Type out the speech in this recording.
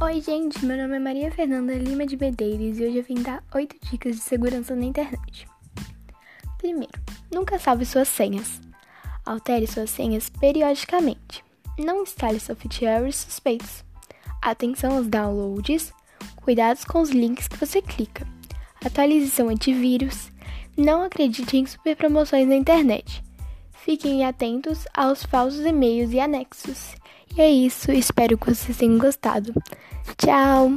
Oi, gente, meu nome é Maria Fernanda Lima de Medeiros e hoje eu vim dar 8 dicas de segurança na internet. Primeiro, nunca salve suas senhas. Altere suas senhas periodicamente. Não instale softwares suspeitos. Atenção aos downloads. Cuidados com os links que você clica. Atualize seu antivírus. Não acredite em super promoções na internet. Fiquem atentos aos falsos e-mails e anexos. E é isso, espero que vocês tenham gostado. Tchau!